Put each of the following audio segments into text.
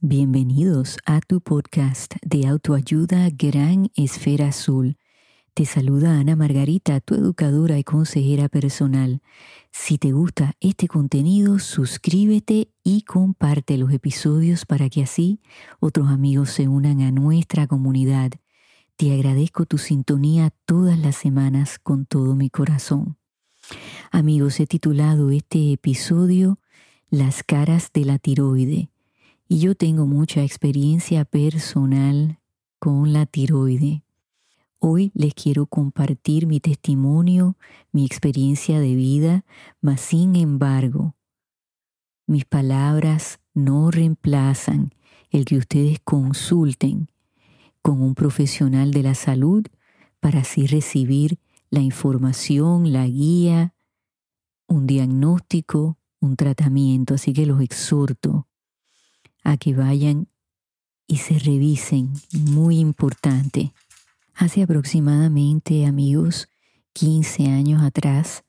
Bienvenidos a tu podcast de autoayuda Gran Esfera Azul. Te saluda Ana Margarita, tu educadora y consejera personal. Si te gusta este contenido, suscríbete y comparte los episodios para que así otros amigos se unan a nuestra comunidad. Te agradezco tu sintonía todas las semanas con todo mi corazón. Amigos, he titulado este episodio Las caras de la tiroide y yo tengo mucha experiencia personal con la tiroide. Hoy les quiero compartir mi testimonio, mi experiencia de vida, mas sin embargo, mis palabras no reemplazan el que ustedes consulten con un profesional de la salud para así recibir la información, la guía, un diagnóstico, un tratamiento. Así que los exhorto a que vayan y se revisen. Muy importante. Hace aproximadamente, amigos, 15 años atrás,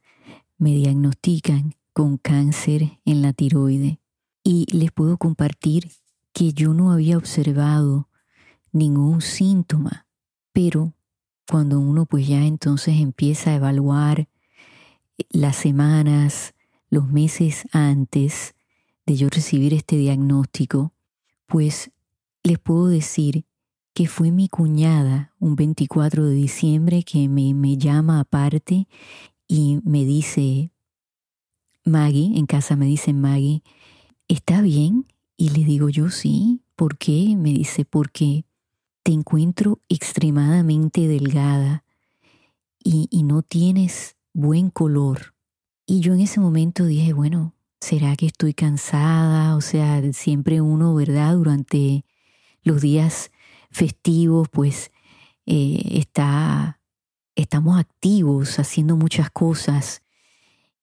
me diagnostican con cáncer en la tiroide. Y les puedo compartir que yo no había observado ningún síntoma, pero cuando uno pues ya entonces empieza a evaluar las semanas, los meses antes de yo recibir este diagnóstico, pues les puedo decir que fue mi cuñada un 24 de diciembre que me, me llama aparte y me dice, Maggie, en casa me dice Maggie, ¿está bien? Y le digo yo sí, ¿por qué? Me dice, porque te encuentro extremadamente delgada y, no tienes buen color. Y yo en ese momento dije, bueno, ¿será que estoy cansada? O sea, siempre uno, ¿verdad? Durante los días festivos, pues eh, está, estamos activos haciendo muchas cosas.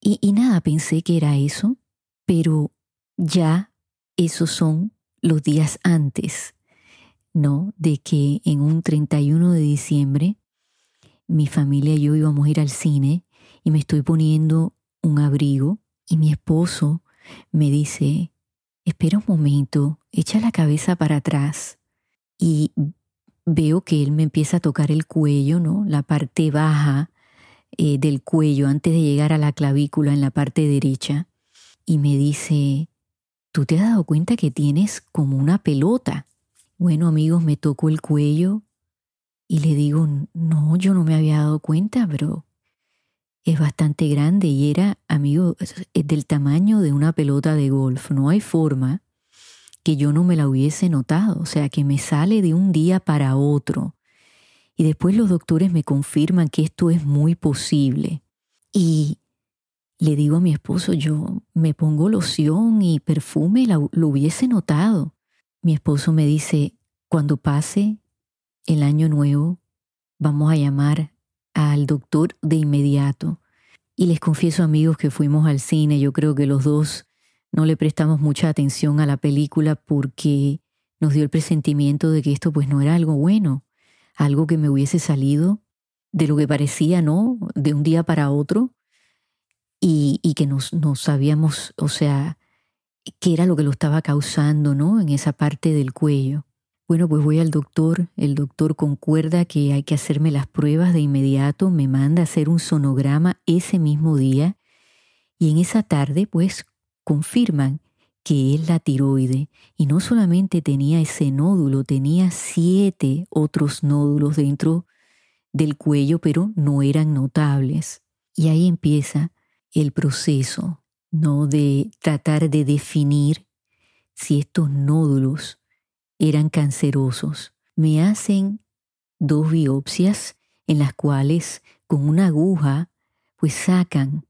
Y, y nada, pensé que era eso, pero ya esos son los días antes ¿no? De que en un 31 de diciembre mi familia y yo íbamos a ir al cine y me estoy poniendo un abrigo y mi esposo me dice, espera un momento, echa la cabeza para atrás y veo que él me empieza a tocar el cuello, ¿no? La parte baja eh, del cuello antes de llegar a la clavícula en la parte derecha y me dice, ¿tú te has dado cuenta que tienes como una pelota? Bueno, amigos, me tocó el cuello y le digo, no, yo no me había dado cuenta, pero es bastante grande y era, amigo, es del tamaño de una pelota de golf. No hay forma que yo no me la hubiese notado, o sea, que me sale de un día para otro. Y después los doctores me confirman que esto es muy posible. Y le digo a mi esposo, yo me pongo loción y perfume, lo hubiese notado. Mi esposo me dice, cuando pase el año nuevo, vamos a llamar al doctor de inmediato. Y les confieso amigos que fuimos al cine, yo creo que los dos no le prestamos mucha atención a la película porque nos dio el presentimiento de que esto pues no era algo bueno, algo que me hubiese salido de lo que parecía, ¿no? De un día para otro y, y que nos, nos sabíamos, o sea, qué era lo que lo estaba causando, ¿no? En esa parte del cuello. Bueno, pues voy al doctor, el doctor concuerda que hay que hacerme las pruebas de inmediato, me manda a hacer un sonograma ese mismo día y en esa tarde pues confirman que es la tiroide y no solamente tenía ese nódulo, tenía siete otros nódulos dentro del cuello, pero no eran notables. Y ahí empieza el proceso no de tratar de definir si estos nódulos eran cancerosos. Me hacen dos biopsias en las cuales con una aguja pues sacan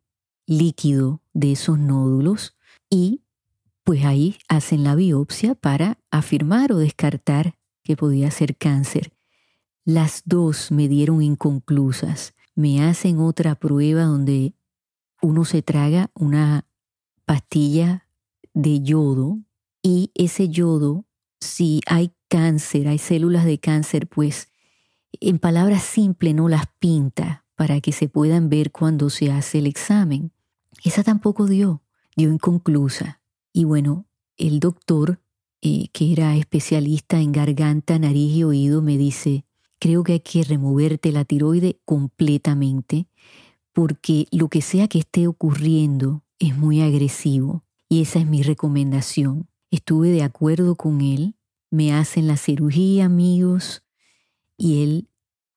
líquido de esos nódulos y pues ahí hacen la biopsia para afirmar o descartar que podía ser cáncer. Las dos me dieron inconclusas. Me hacen otra prueba donde uno se traga una pastilla de yodo y ese yodo, si hay cáncer, hay células de cáncer, pues en palabras simples no las pinta para que se puedan ver cuando se hace el examen. Esa tampoco dio, dio inconclusa. Y bueno, el doctor, eh, que era especialista en garganta, nariz y oído, me dice, creo que hay que removerte la tiroide completamente porque lo que sea que esté ocurriendo es muy agresivo y esa es mi recomendación. Estuve de acuerdo con él, me hacen la cirugía, amigos, y él,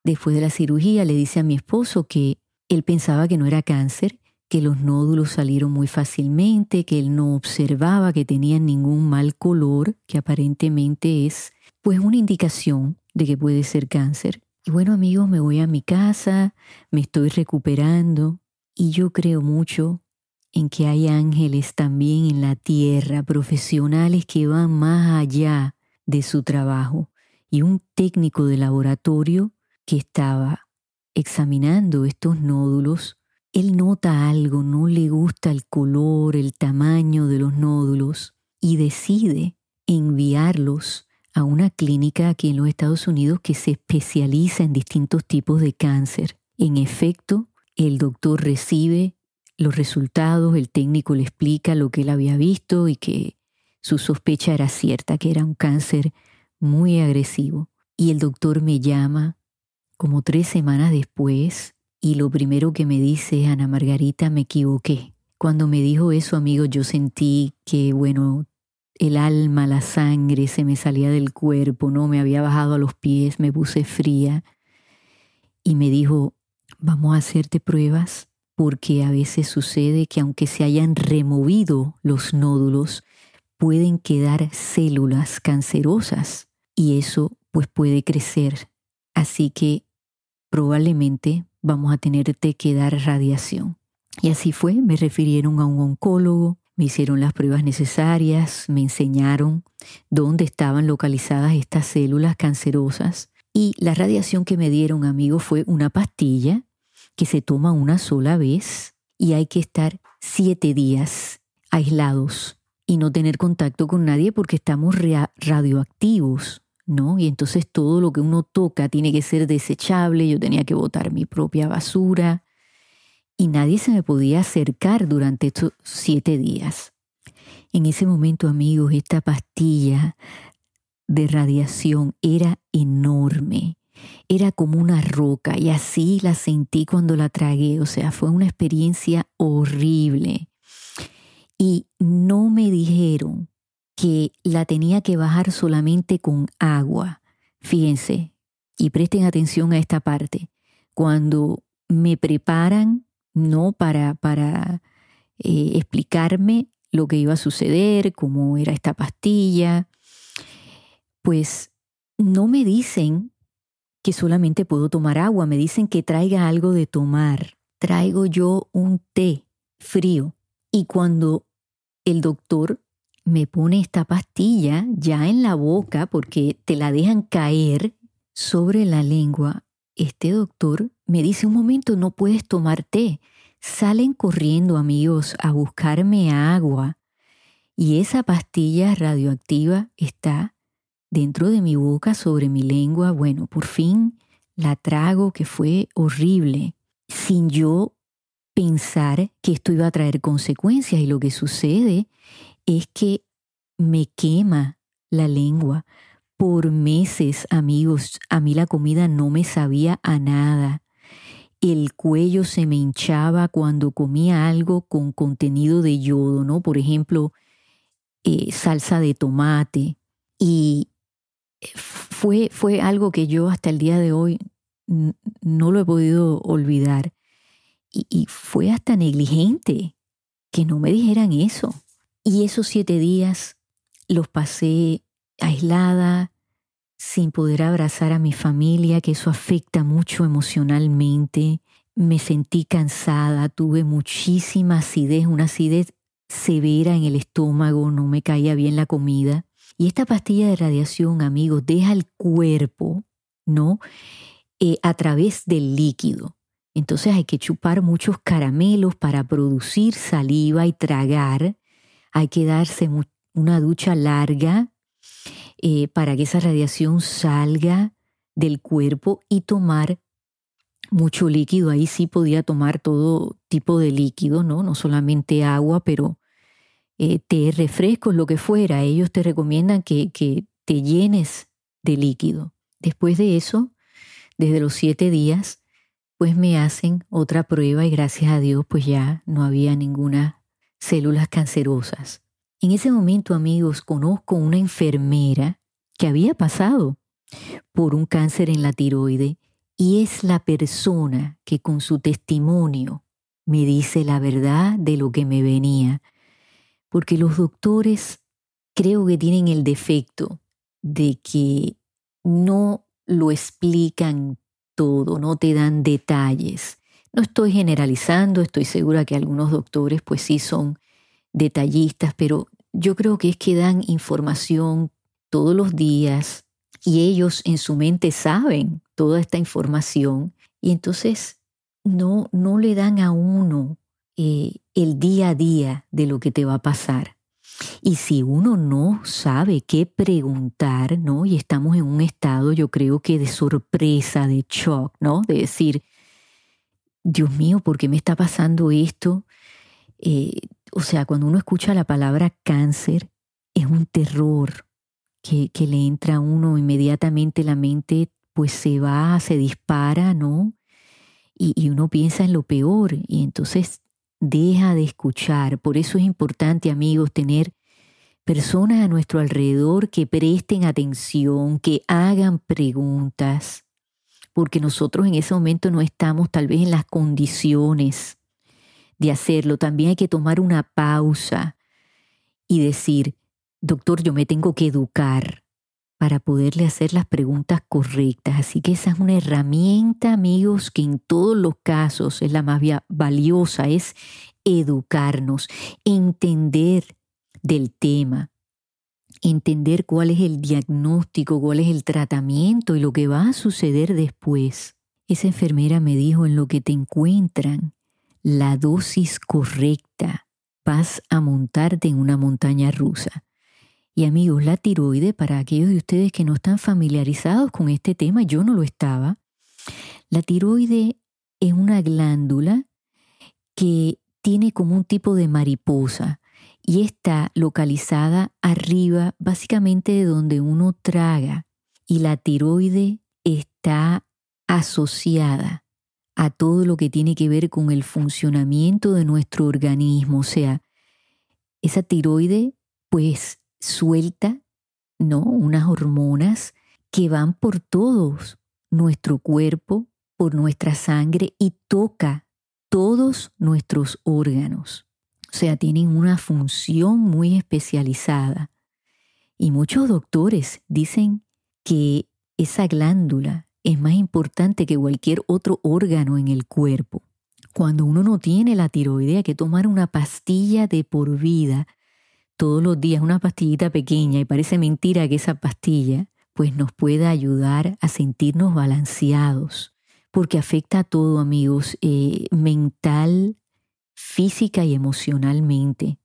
después de la cirugía, le dice a mi esposo que él pensaba que no era cáncer, que los nódulos salieron muy fácilmente, que él no observaba que tenían ningún mal color, que aparentemente es pues una indicación de que puede ser cáncer. Y bueno amigos, me voy a mi casa, me estoy recuperando y yo creo mucho en que hay ángeles también en la tierra, profesionales que van más allá de su trabajo. Y un técnico de laboratorio que estaba examinando estos nódulos, él nota algo, no le gusta el color, el tamaño de los nódulos y decide enviarlos a una clínica aquí en los Estados Unidos que se especializa en distintos tipos de cáncer. En efecto, el doctor recibe los resultados, el técnico le explica lo que él había visto y que su sospecha era cierta, que era un cáncer muy agresivo. Y el doctor me llama como tres semanas después y lo primero que me dice, Ana Margarita, me equivoqué. Cuando me dijo eso, amigo, yo sentí que, bueno, el alma, la sangre se me salía del cuerpo, no me había bajado a los pies, me puse fría y me dijo, vamos a hacerte pruebas porque a veces sucede que aunque se hayan removido los nódulos, pueden quedar células cancerosas y eso pues puede crecer. Así que probablemente vamos a tenerte que dar radiación. Y así fue, me refirieron a un oncólogo, me hicieron las pruebas necesarias, me enseñaron dónde estaban localizadas estas células cancerosas y la radiación que me dieron, amigos, fue una pastilla que se toma una sola vez y hay que estar siete días aislados y no tener contacto con nadie porque estamos radioactivos, ¿no? Y entonces todo lo que uno toca tiene que ser desechable, yo tenía que botar mi propia basura, y nadie se me podía acercar durante estos siete días. En ese momento, amigos, esta pastilla de radiación era enorme, era como una roca y así la sentí cuando la tragué, o sea, fue una experiencia horrible. Y no me dijeron que la tenía que bajar solamente con agua. Fíjense y presten atención a esta parte. Cuando me preparan no para, para eh, explicarme lo que iba a suceder, cómo era esta pastilla, pues no me dicen que solamente puedo tomar agua, me dicen que traiga algo de tomar. Traigo yo un té frío y cuando el doctor me pone esta pastilla ya en la boca porque te la dejan caer sobre la lengua, este doctor me dice un momento, no puedes tomar té. Salen corriendo amigos a buscarme agua y esa pastilla radioactiva está dentro de mi boca, sobre mi lengua. Bueno, por fin la trago, que fue horrible, sin yo pensar que esto iba a traer consecuencias. Y lo que sucede es que me quema la lengua, por meses, amigos, a mí la comida no me sabía a nada. El cuello se me hinchaba cuando comía algo con contenido de yodo, ¿no? Por ejemplo, eh, salsa de tomate. Y fue, fue algo que yo hasta el día de hoy no lo he podido olvidar. Y, y fue hasta negligente que no me dijeran eso. Y esos siete días los pasé aislada, sin poder abrazar a mi familia, que eso afecta mucho emocionalmente. Me sentí cansada, tuve muchísima acidez, una acidez severa en el estómago, no me caía bien la comida. Y esta pastilla de radiación, amigos, deja el cuerpo, ¿no? Eh, a través del líquido. Entonces hay que chupar muchos caramelos para producir saliva y tragar. Hay que darse una ducha larga eh, para que esa radiación salga del cuerpo y tomar mucho líquido. Ahí sí podía tomar todo tipo de líquido, ¿no? No solamente agua, pero eh, té, refrescos, lo que fuera. Ellos te recomiendan que, que te llenes de líquido. Después de eso, desde los siete días, pues me hacen otra prueba y gracias a Dios pues ya no había ninguna células cancerosas. En ese momento, amigos, conozco una enfermera que había pasado por un cáncer en la tiroide y es la persona que con su testimonio me dice la verdad de lo que me venía. Porque los doctores creo que tienen el defecto de que no lo explican todo, no te dan detalles. No estoy generalizando, estoy segura que algunos doctores pues sí son detallistas, pero yo creo que es que dan información todos los días y ellos en su mente saben toda esta información y entonces no, no le dan a uno eh, el día a día de lo que te va a pasar. Y si uno no sabe qué preguntar, ¿no? Y estamos en un estado, yo creo que de sorpresa, de shock, ¿no? De decir, Dios mío, ¿por qué me está pasando esto? Eh, o sea, cuando uno escucha la palabra cáncer, es un terror que, que le entra a uno inmediatamente la mente, pues se va, se dispara, ¿no? Y, y uno piensa en lo peor y entonces deja de escuchar. Por eso es importante, amigos, tener personas a nuestro alrededor que presten atención, que hagan preguntas, porque nosotros en ese momento no estamos tal vez en las condiciones de hacerlo. También hay que tomar una pausa y decir, doctor, yo me tengo que educar para poderle hacer las preguntas correctas. Así que esa es una herramienta, amigos, que en todos los casos es la más valiosa, es educarnos, entender del tema, entender cuál es el diagnóstico, cuál es el tratamiento y lo que va a suceder después. Esa enfermera me dijo, en lo que te encuentran, la dosis correcta, vas a montarte en una montaña rusa. Y amigos, la tiroide, para aquellos de ustedes que no están familiarizados con este tema, yo no lo estaba, la tiroide es una glándula que tiene como un tipo de mariposa y está localizada arriba, básicamente de donde uno traga. Y la tiroide está asociada a todo lo que tiene que ver con el funcionamiento de nuestro organismo. O sea, esa tiroide pues suelta, ¿no? Unas hormonas que van por todos nuestro cuerpo, por nuestra sangre y toca todos nuestros órganos. O sea, tienen una función muy especializada. Y muchos doctores dicen que esa glándula es más importante que cualquier otro órgano en el cuerpo. Cuando uno no tiene la tiroidea, hay que tomar una pastilla de por vida todos los días una pastillita pequeña y parece mentira que esa pastilla pues nos pueda ayudar a sentirnos balanceados, porque afecta a todo amigos, eh, mental, física y emocionalmente.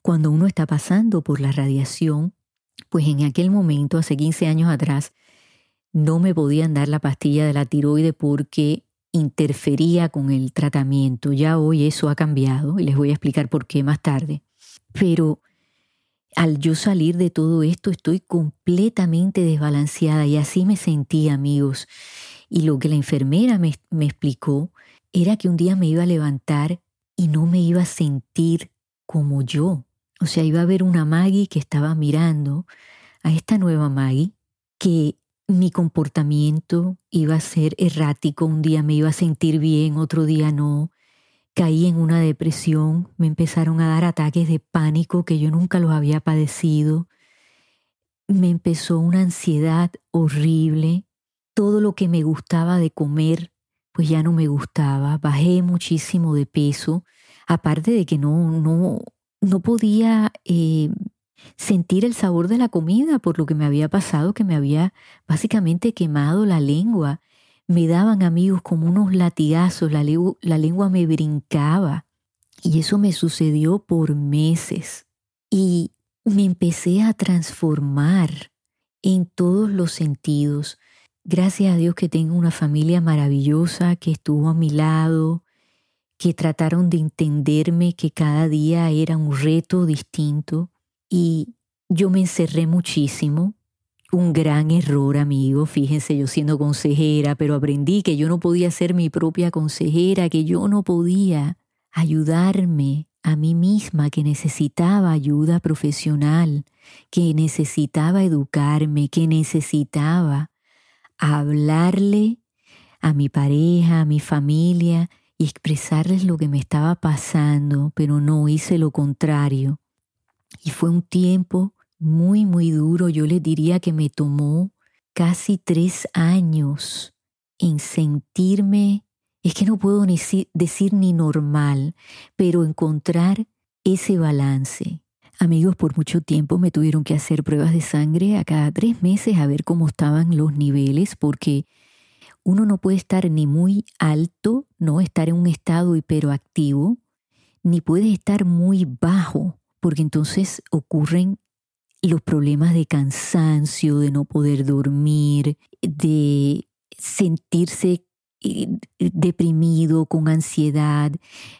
Cuando uno está pasando por la radiación, pues en aquel momento, hace 15 años atrás, no me podían dar la pastilla de la tiroide porque interfería con el tratamiento. Ya hoy eso ha cambiado y les voy a explicar por qué más tarde. Pero al yo salir de todo esto estoy completamente desbalanceada y así me sentí, amigos. Y lo que la enfermera me, me, explicó era que un día me iba a levantar y no me iba a sentir como yo. O sea, iba a ver una Maggie que estaba mirando a esta nueva Maggie, que mi comportamiento iba a ser errático, un día me iba a sentir bien, otro día no, Caí en una depresión, me empezaron a dar ataques de pánico que yo nunca los había padecido. Me empezó una ansiedad horrible. Todo lo que me gustaba de comer, pues ya no me gustaba. Bajé muchísimo de peso. Aparte de que no, no, no podía eh, sentir el sabor de la comida por lo que me había pasado, que me había básicamente quemado la lengua me daban amigos como unos latigazos, la, lengua me brincaba. Y eso me sucedió por meses. Y me empecé a transformar en todos los sentidos. Gracias a Dios que tengo una familia maravillosa que estuvo a mi lado, que trataron de entenderme que cada día era un reto distinto y yo me encerré muchísimo. Un gran error, amigo. Fíjense, yo siendo consejera, pero aprendí que yo no podía ser mi propia consejera, que yo no podía ayudarme a mí misma, que necesitaba ayuda profesional, que necesitaba educarme, que necesitaba hablarle a mi pareja, a mi familia y expresarles lo que me estaba pasando, pero no hice lo contrario. Y fue un tiempo muy, muy duro. Yo les diría que me tomó casi tres años en sentirme, es que no puedo decir ni normal, pero encontrar ese balance. Amigos, por mucho tiempo me tuvieron que hacer pruebas de sangre a cada tres meses a ver cómo estaban los niveles, porque uno no puede estar ni muy alto, no estar en un estado hiperoactivo, ni puede estar muy bajo, porque entonces ocurren los problemas de cansancio, de no poder dormir, de sentirse eh, deprimido, con ansiedad,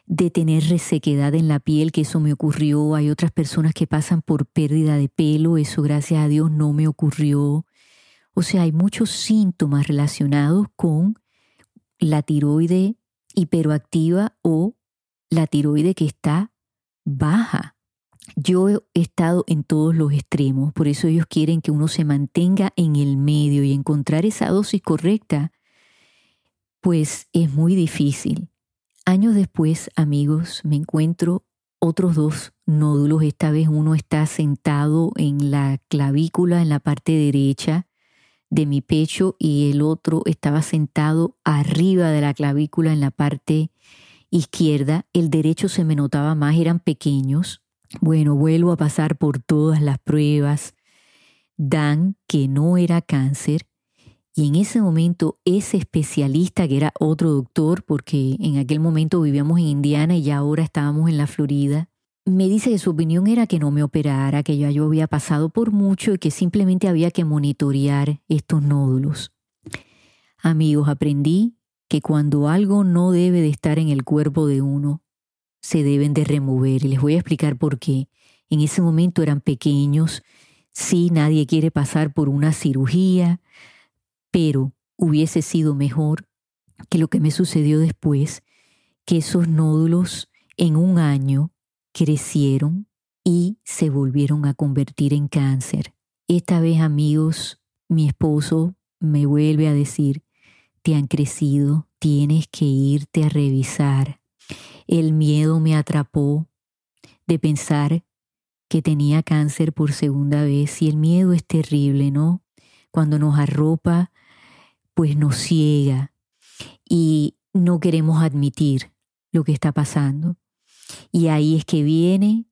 de tener resequedad en la piel, que eso me ocurrió. Hay otras personas que pasan por pérdida de pelo, eso gracias a Dios no me ocurrió. O sea, hay muchos síntomas relacionados con la tiroide hiperoactiva o la tiroide que está baja. Yo he estado en todos los extremos, por eso ellos quieren que uno se mantenga en el medio y encontrar esa dosis correcta, pues es muy difícil. Años después, amigos, me encuentro otros dos nódulos. Esta vez uno está sentado en la clavícula, en la parte derecha, de mi pecho y el otro estaba sentado arriba de la clavícula en la parte izquierda. El derecho se me notaba más, eran pequeños. Bueno, vuelvo a pasar por todas las pruebas. Dan que no era cáncer. Y en ese momento ese especialista, que era otro doctor, porque en aquel momento vivíamos en Indiana y ya ahora estábamos en la Florida, me dice que su opinión era que no me operara, que ya yo había pasado por mucho y que simplemente había que monitorear estos nódulos. Amigos, aprendí que cuando algo no debe de estar en el cuerpo de uno, se deben de remover. Y les voy a explicar por qué. En ese momento eran pequeños, sí, nadie quiere pasar por una cirugía, pero hubiese sido mejor que lo que me sucedió después, que esos nódulos en un año crecieron y se volvieron a convertir en cáncer. Esta vez, amigos, mi esposo me vuelve a decir, te han crecido, tienes que irte a revisar. El miedo me atrapó de pensar que tenía cáncer por segunda vez y el miedo es terrible, ¿no? Cuando nos arropa, pues nos ciega y no queremos admitir lo que está pasando. Y ahí es que viene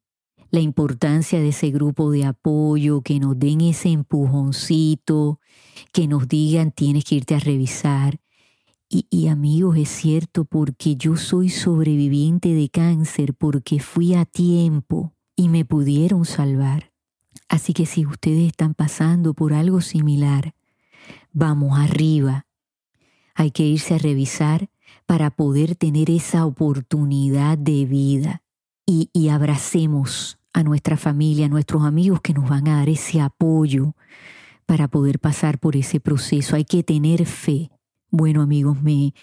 la importancia de ese grupo de apoyo, que nos den ese empujoncito, que nos digan tienes que irte a revisar. Y, y, amigos, es cierto, porque yo soy sobreviviente de cáncer, porque fui a tiempo y me pudieron salvar. Así que si ustedes están pasando por algo similar, vamos arriba. Hay que irse a revisar para poder tener esa oportunidad de vida. Y, y abracemos a nuestra familia, a nuestros amigos que nos van a dar ese apoyo para poder pasar por ese proceso. Hay que tener fe. Bueno amigos, me,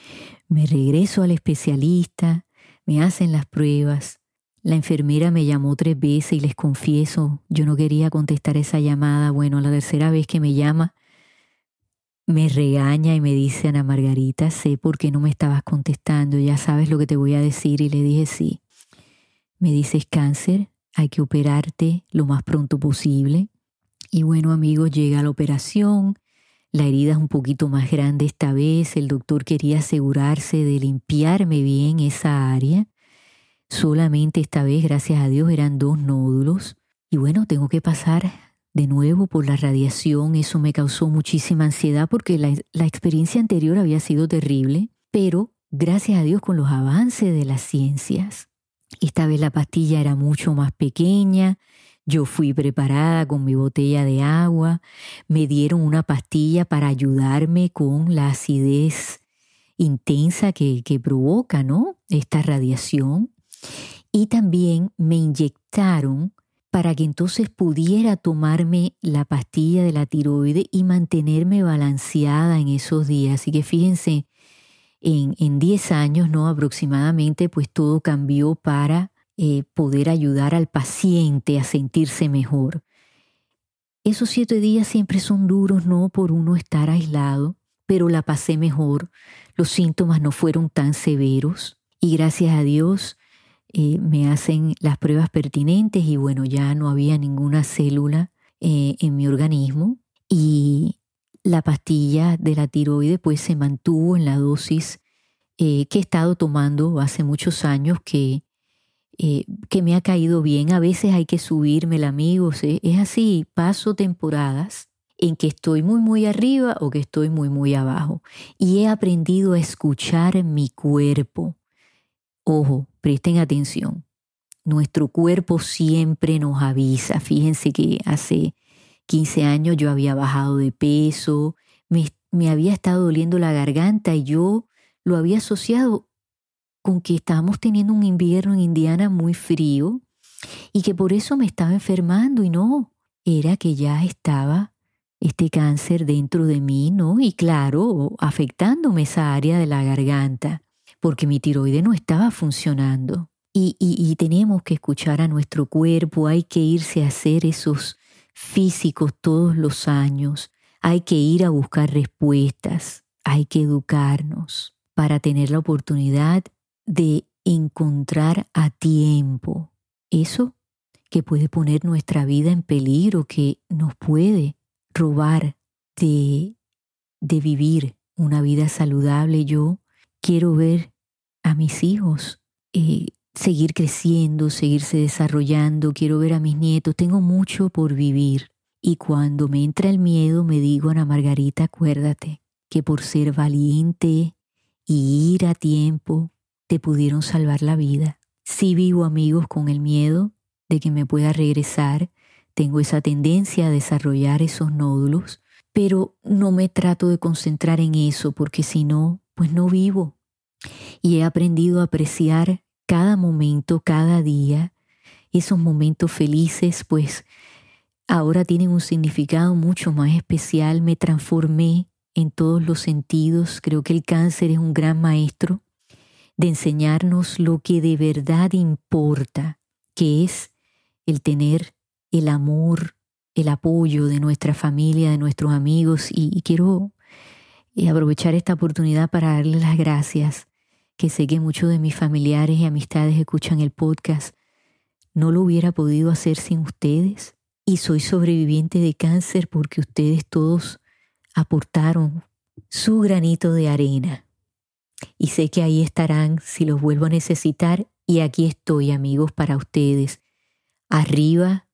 me regreso al especialista, me hacen las pruebas. La enfermera me llamó tres veces y les confieso, yo no quería contestar esa llamada. Bueno, la tercera vez que me llama, me regaña y me dice, Ana Margarita, sé por qué no me estabas contestando, ya sabes lo que te voy a decir. Y le dije, sí. Me dices cáncer, hay que operarte lo más pronto posible. Y bueno, amigos, llega la operación. La herida es un poquito más grande esta vez. El doctor quería asegurarse de limpiarme bien esa área. Solamente esta vez, gracias a Dios, eran dos nódulos. Y bueno, tengo que pasar de nuevo por la radiación, eso me causó muchísima ansiedad porque la, experiencia anterior había sido terrible, pero gracias a Dios con los avances de las ciencias, esta vez la pastilla era mucho más pequeña, yo fui preparada con mi botella de agua, me dieron una pastilla para ayudarme con la acidez intensa que, provoca, ¿no? Esta radiación. Y también me inyectaron para que entonces pudiera tomarme la pastilla de la tiroide y mantenerme balanceada en esos días. Así que fíjense, en, 10 años, ¿no? Aproximadamente, pues todo cambió para eh, poder ayudar al paciente a sentirse mejor. Esos siete días siempre son duros, ¿no? Por uno estar aislado, pero la pasé mejor. Los síntomas no fueron tan severos y gracias a Dios eh, me hacen las pruebas pertinentes y bueno, ya no había ninguna célula eh, en mi organismo y la pastilla de la tiroide pues se mantuvo en la dosis que he estado tomando hace muchos años que, que me ha caído bien. A veces hay que subirme, amigos. Es así, paso temporadas en que estoy muy muy arriba o que estoy muy muy abajo. Y he aprendido a escuchar mi cuerpo. Ojo, presten atención. Nuestro cuerpo siempre nos avisa. Fíjense que hace 15 años yo había bajado de peso, me, había estado doliendo la garganta y yo lo había asociado con que estábamos teniendo un invierno en Indiana muy frío y que por eso me estaba enfermando y no, era que ya estaba este cáncer dentro de mí, ¿no? Y claro, afectándome esa área de la garganta porque mi tiroide no estaba funcionando. Y, tenemos que escuchar a nuestro cuerpo, hay que irse a hacer esos físicos todos los años, hay que ir a buscar respuestas, hay que educarnos para tener la oportunidad de encontrar a tiempo eso que puede poner nuestra vida en peligro, que nos puede robar de, de vivir una vida saludable. Yo quiero ver a mis hijos eh, seguir creciendo, seguirse desarrollando, quiero ver a mis nietos, tengo mucho por vivir. Y cuando me entra el miedo, me digo, Ana Margarita, acuérdate que por ser valiente y ir a tiempo, te pudieron salvar la vida. Si vivo amigos con el miedo de que me pueda regresar, tengo esa tendencia a desarrollar esos nódulos, pero no me trato de concentrar en eso porque si no, pues no vivo. Y he aprendido a apreciar cada momento, cada día, esos momentos felices, pues ahora tienen un significado mucho más especial. Me transformé en todos los sentidos. Creo que el cáncer es un gran maestro de enseñarnos lo que de verdad importa, que es el tener el amor, el apoyo de nuestra familia, de nuestros amigos. Y, quiero eh, aprovechar esta oportunidad para darles las gracias, que sé que muchos de mis familiares y amistades escuchan el podcast. No lo hubiera podido hacer sin ustedes y soy sobreviviente de cáncer porque ustedes todos aportaron su granito de arena. Y sé que ahí estarán si los vuelvo a necesitar y aquí estoy amigos para ustedes. Arriba,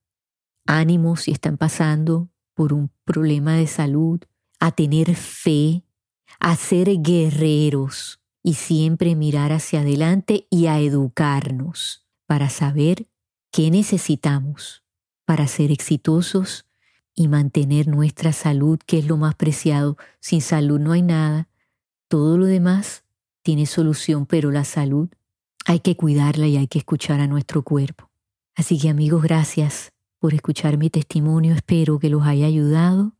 ánimo si están pasando por un problema de salud, a tener fe, a ser guerreros y siempre mirar hacia adelante y a educarnos para saber qué necesitamos para ser exitosos y mantener nuestra salud, que es lo más preciado. Sin salud no hay nada. Todo lo demás tiene solución, pero la salud hay que cuidarla y hay que escuchar a nuestro cuerpo. Así que amigos, gracias por escuchar mi testimonio. Espero que los haya ayudado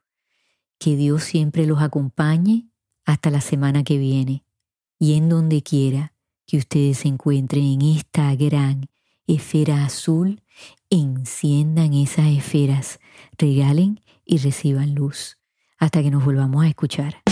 que Dios siempre los acompañe hasta la semana que viene y en donde quiera que ustedes se encuentren en esta gran esfera azul, enciendan esas esferas, regalen y reciban luz. Hasta que nos volvamos a escuchar.